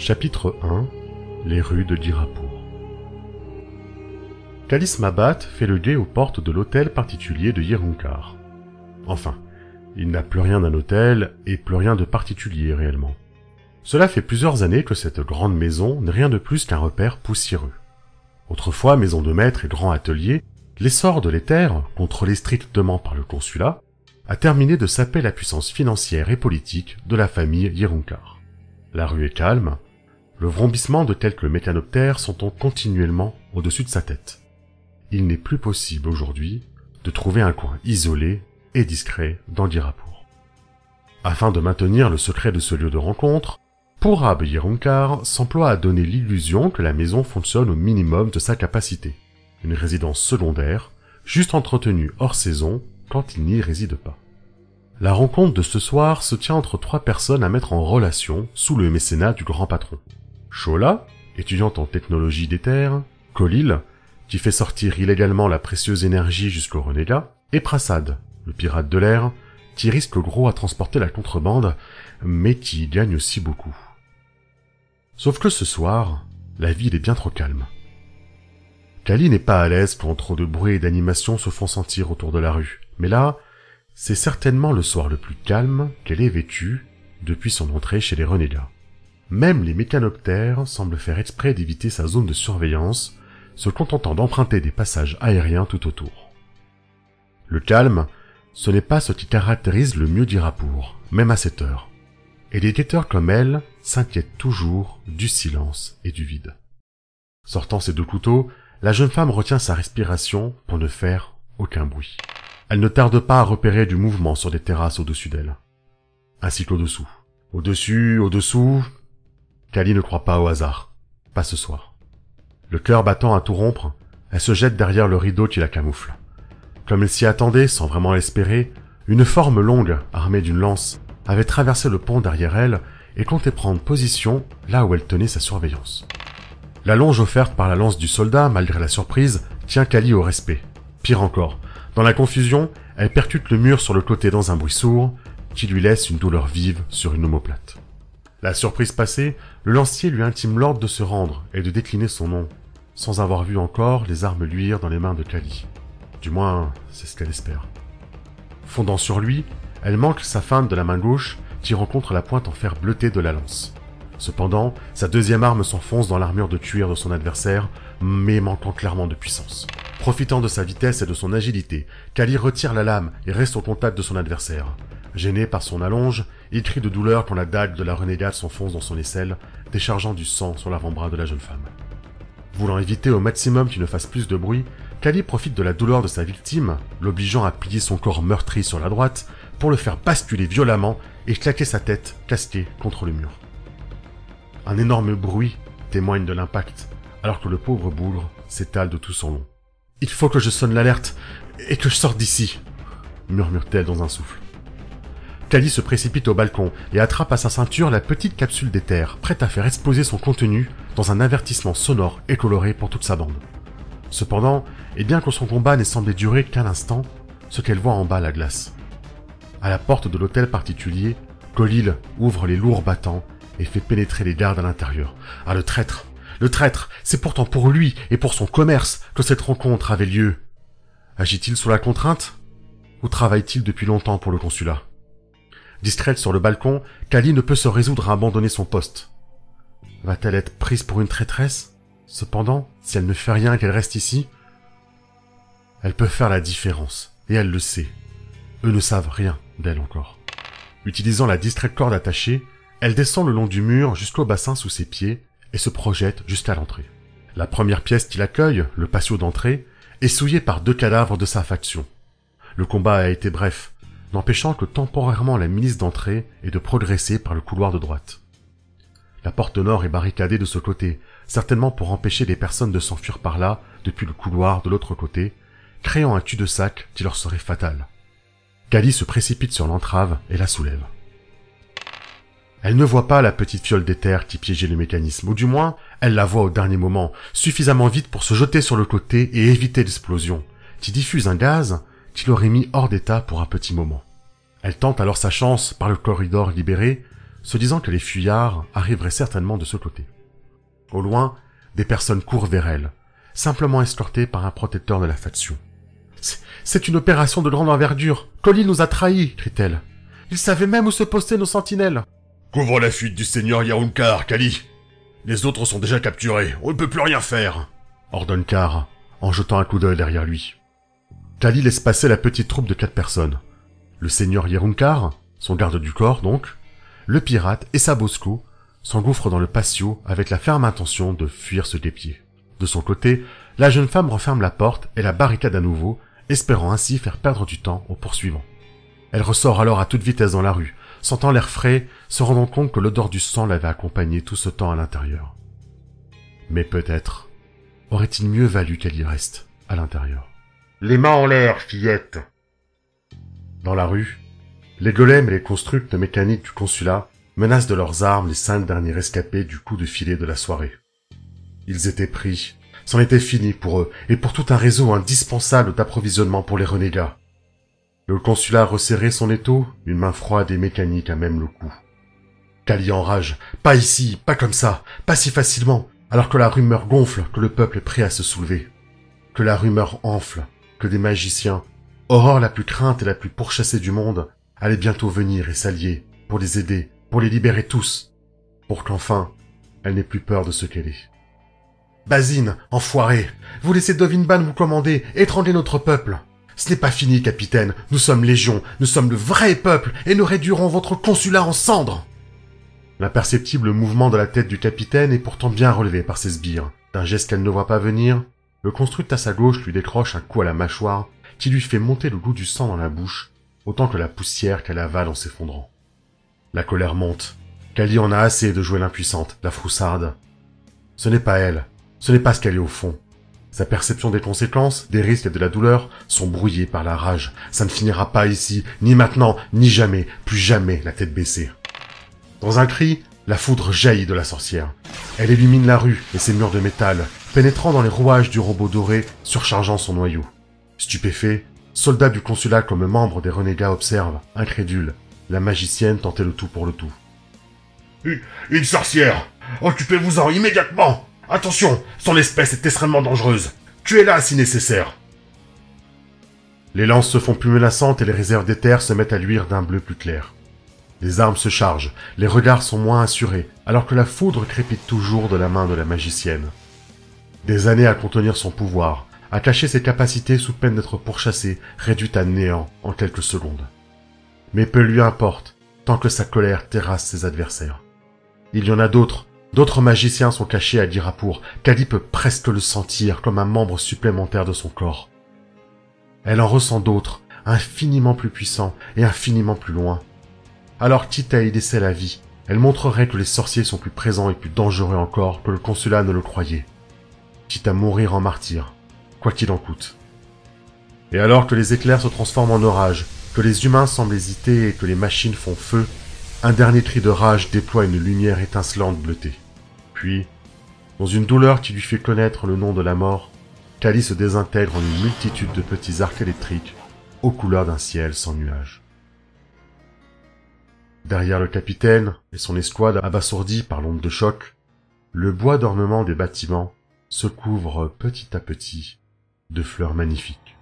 Chapitre 1 Les rues de Dirapour Kalis Mabat fait le guet aux portes de l'hôtel particulier de Yerunkar. Enfin, il n'a plus rien d'un hôtel et plus rien de particulier réellement. Cela fait plusieurs années que cette grande maison n'est rien de plus qu'un repère poussiéreux. Autrefois maison de maître et grand atelier, l'essor de l'éther, contrôlé strictement par le consulat, a terminé de saper la puissance financière et politique de la famille Yerunkar. La rue est calme, le vrombissement de quelques mécanoptères s'entend continuellement au-dessus de sa tête. Il n'est plus possible aujourd'hui de trouver un coin isolé et discret dans Dirapour. Afin de maintenir le secret de ce lieu de rencontre, Pourab Yerunkar s'emploie à donner l'illusion que la maison fonctionne au minimum de sa capacité. Une résidence secondaire, juste entretenue hors saison quand il n'y réside pas. La rencontre de ce soir se tient entre trois personnes à mettre en relation sous le mécénat du grand patron. Shola, étudiante en technologie d'éther, Kolil, qui fait sortir illégalement la précieuse énergie jusqu'au renégat, et Prasad, le pirate de l'air, qui risque gros à transporter la contrebande, mais qui gagne aussi beaucoup. Sauf que ce soir, la ville est bien trop calme. Kali n'est pas à l'aise quand trop de bruit et d'animation se font sentir autour de la rue, mais là, c'est certainement le soir le plus calme qu'elle ait vécu depuis son entrée chez les renégats. Même les mécanoptères semblent faire exprès d'éviter sa zone de surveillance, se contentant d'emprunter des passages aériens tout autour. Le calme, ce n'est pas ce qui caractérise le mieux d'Irapour, même à cette heure. Et des guetteurs comme elle s'inquiètent toujours du silence et du vide. Sortant ses deux couteaux, la jeune femme retient sa respiration pour ne faire aucun bruit. Elle ne tarde pas à repérer du mouvement sur des terrasses au-dessus d'elle. Ainsi qu'au-dessous. Au-dessus, au-dessous. Kali ne croit pas au hasard. Pas ce soir. Le cœur battant à tout rompre, elle se jette derrière le rideau qui la camoufle. Comme elle s'y attendait, sans vraiment l'espérer, une forme longue, armée d'une lance, avait traversé le pont derrière elle et comptait prendre position là où elle tenait sa surveillance. La longe offerte par la lance du soldat, malgré la surprise, tient Kali au respect. Pire encore, dans la confusion, elle percute le mur sur le côté dans un bruit sourd, qui lui laisse une douleur vive sur une omoplate. La surprise passée, le lancier lui intime l'ordre de se rendre et de décliner son nom, sans avoir vu encore les armes luire dans les mains de Kali. Du moins, c'est ce qu'elle espère. Fondant sur lui, elle manque sa feinte de la main gauche, qui rencontre la pointe en fer bleuté de la lance. Cependant, sa deuxième arme s'enfonce dans l'armure de cuir de son adversaire, mais manquant clairement de puissance. Profitant de sa vitesse et de son agilité, Kali retire la lame et reste au contact de son adversaire. Gêné par son allonge, il crie de douleur quand la dague de la renégade s'enfonce dans son aisselle, déchargeant du sang sur l'avant-bras de la jeune femme. Voulant éviter au maximum qu'il ne fasse plus de bruit, Kali profite de la douleur de sa victime, l'obligeant à plier son corps meurtri sur la droite, pour le faire basculer violemment et claquer sa tête casquée contre le mur. Un énorme bruit témoigne de l'impact, alors que le pauvre bougre s'étale de tout son long. Il faut que je sonne l'alerte et que je sorte d'ici, murmure-t-elle dans un souffle. Kali se précipite au balcon et attrape à sa ceinture la petite capsule d'éther, prête à faire exploser son contenu dans un avertissement sonore et coloré pour toute sa bande. Cependant, et bien que son combat n'ait semblé durer qu'un instant, ce qu'elle voit en bas la glace. À la porte de l'hôtel particulier, Colil ouvre les lourds battants et fait pénétrer les gardes à l'intérieur. Ah, le traître le traître, c'est pourtant pour lui et pour son commerce que cette rencontre avait lieu. Agit-il sous la contrainte? Ou travaille-t-il depuis longtemps pour le consulat? Discrète sur le balcon, Kali ne peut se résoudre à abandonner son poste. Va-t-elle être prise pour une traîtresse? Cependant, si elle ne fait rien qu'elle reste ici, elle peut faire la différence, et elle le sait. Eux ne savent rien d'elle encore. Utilisant la discrète corde attachée, elle descend le long du mur jusqu'au bassin sous ses pieds et se projette jusqu'à l'entrée. La première pièce qui l'accueille, le patio d'entrée, est souillée par deux cadavres de sa faction. Le combat a été bref, n'empêchant que temporairement la milice d'entrer et de progresser par le couloir de droite. La porte nord est barricadée de ce côté, certainement pour empêcher les personnes de s'enfuir par là depuis le couloir de l'autre côté, créant un cul-de-sac qui leur serait fatal. Kali se précipite sur l'entrave et la soulève. Elle ne voit pas la petite fiole d'éther qui piégeait le mécanisme, ou du moins, elle la voit au dernier moment, suffisamment vite pour se jeter sur le côté et éviter l'explosion, qui diffuse un gaz qui l'aurait mis hors d'état pour un petit moment. Elle tente alors sa chance par le corridor libéré, se disant que les fuyards arriveraient certainement de ce côté. Au loin, des personnes courent vers elle, simplement escortées par un protecteur de la faction. C'est une opération de grande envergure. Colin nous a trahis, crie-t-elle. Il savait même où se poster nos sentinelles. Couvre la fuite du seigneur Yarunkar, Kali. Les autres sont déjà capturés. On ne peut plus rien faire. Ordonne Kar, en jetant un coup d'œil derrière lui. Kali laisse passer la petite troupe de quatre personnes. Le seigneur Yerunkar, son garde du corps donc, le pirate et sa bosco s'engouffrent dans le patio avec la ferme intention de fuir ce guépier. De son côté, la jeune femme referme la porte et la barricade à nouveau, espérant ainsi faire perdre du temps aux poursuivants. Elle ressort alors à toute vitesse dans la rue, sentant l'air frais, se rendant compte que l'odeur du sang l'avait accompagnée tout ce temps à l'intérieur. Mais peut-être aurait-il mieux valu qu'elle y reste, à l'intérieur. Les mains en l'air, fillette Dans la rue, les golems et les constructs mécaniques du consulat menacent de leurs armes les cinq derniers rescapés du coup de filet de la soirée. Ils étaient pris, c'en était fini pour eux, et pour tout un réseau indispensable d'approvisionnement pour les renégats. Le consulat resserrait son étau, une main froide et mécanique à même le cou. Kali enrage. Pas ici, pas comme ça, pas si facilement, alors que la rumeur gonfle, que le peuple est prêt à se soulever. Que la rumeur enfle, que des magiciens, aurore la plus crainte et la plus pourchassée du monde, allaient bientôt venir et s'allier, pour les aider, pour les libérer tous, pour qu'enfin, elle n'ait plus peur de ce qu'elle est. Basine, enfoiré, vous laissez Dovinban vous commander, étrangler notre peuple. Ce n'est pas fini, capitaine. Nous sommes légion, nous sommes le vrai peuple, et nous réduirons votre consulat en cendres. L'imperceptible mouvement de la tête du capitaine est pourtant bien relevé par ses sbires. D'un geste qu'elle ne voit pas venir, le construct à sa gauche lui décroche un coup à la mâchoire qui lui fait monter le goût du sang dans la bouche, autant que la poussière qu'elle avale en s'effondrant. La colère monte. Kali en a assez de jouer l'impuissante, la froussarde. Ce n'est pas elle, ce n'est pas ce qu'elle est au fond. Sa perception des conséquences, des risques et de la douleur sont brouillées par la rage. Ça ne finira pas ici, ni maintenant, ni jamais, plus jamais la tête baissée. Dans un cri, la foudre jaillit de la sorcière. Elle illumine la rue et ses murs de métal, pénétrant dans les rouages du robot doré, surchargeant son noyau. Stupéfait, soldats du consulat comme membres des renégats observent, incrédules, la magicienne tenter le tout pour le tout. Une, une sorcière Occupez-vous-en immédiatement Attention, son espèce est extrêmement dangereuse. Tuez-la si nécessaire. Les lances se font plus menaçantes et les réserves d'éther se mettent à luire d'un bleu plus clair. Les armes se chargent, les regards sont moins assurés, alors que la foudre crépite toujours de la main de la magicienne. Des années à contenir son pouvoir, à cacher ses capacités sous peine d'être pourchassée, réduite à néant en quelques secondes. Mais peu lui importe, tant que sa colère terrasse ses adversaires. Il y en a d'autres, D'autres magiciens sont cachés à Dirapour. Kali peut presque le sentir comme un membre supplémentaire de son corps. Elle en ressent d'autres, infiniment plus puissants et infiniment plus loin. Alors quitte à y laisser la vie, elle montrerait que les sorciers sont plus présents et plus dangereux encore que le consulat ne le croyait. Quitte à mourir en martyr, quoi qu'il en coûte. Et alors que les éclairs se transforment en orages, que les humains semblent hésiter et que les machines font feu, un dernier cri de rage déploie une lumière étincelante bleutée. Puis, dans une douleur qui lui fait connaître le nom de la mort, Kali se désintègre en une multitude de petits arcs électriques aux couleurs d'un ciel sans nuages. Derrière le capitaine et son escouade abasourdie par l'onde de choc, le bois d'ornement des bâtiments se couvre petit à petit de fleurs magnifiques.